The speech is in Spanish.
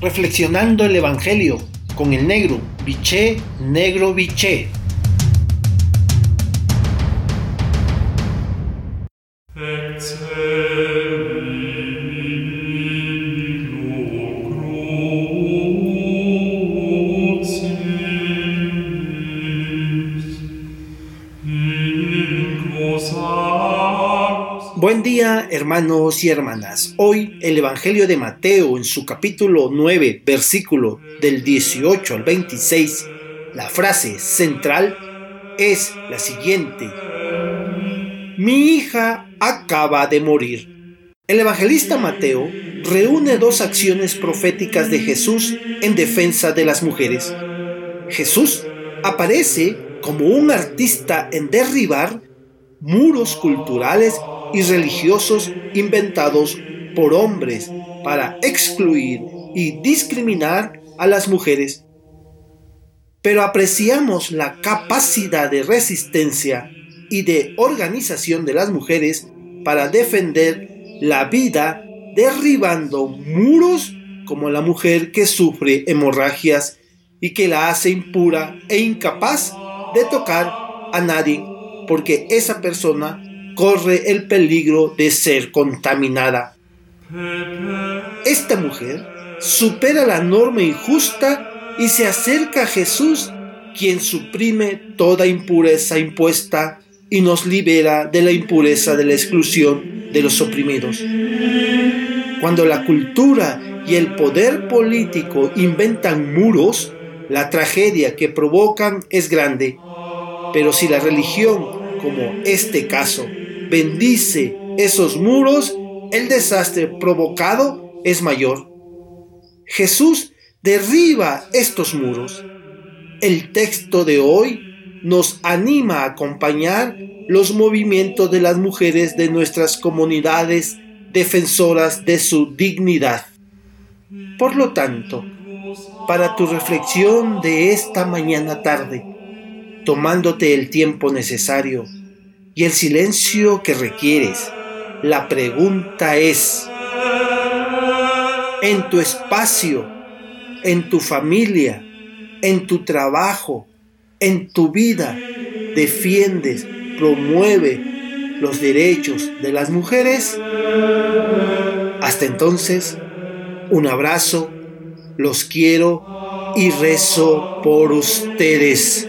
reflexionando el Evangelio con el negro, biché, negro, biché. Buen día hermanos y hermanas. Hoy el Evangelio de Mateo en su capítulo 9, versículo del 18 al 26, la frase central es la siguiente. Mi hija acaba de morir. El evangelista Mateo reúne dos acciones proféticas de Jesús en defensa de las mujeres. Jesús aparece como un artista en derribar muros culturales y religiosos inventados por hombres para excluir y discriminar a las mujeres. Pero apreciamos la capacidad de resistencia y de organización de las mujeres para defender la vida derribando muros como la mujer que sufre hemorragias y que la hace impura e incapaz de tocar a nadie porque esa persona corre el peligro de ser contaminada. Esta mujer supera la norma injusta y se acerca a Jesús, quien suprime toda impureza impuesta y nos libera de la impureza de la exclusión de los oprimidos. Cuando la cultura y el poder político inventan muros, la tragedia que provocan es grande. Pero si la religión, como este caso, bendice esos muros, el desastre provocado es mayor. Jesús derriba estos muros. El texto de hoy nos anima a acompañar los movimientos de las mujeres de nuestras comunidades defensoras de su dignidad. Por lo tanto, para tu reflexión de esta mañana tarde, tomándote el tiempo necesario, y el silencio que requieres. La pregunta es, en tu espacio, en tu familia, en tu trabajo, en tu vida, defiendes, promueve los derechos de las mujeres? Hasta entonces, un abrazo, los quiero y rezo por ustedes.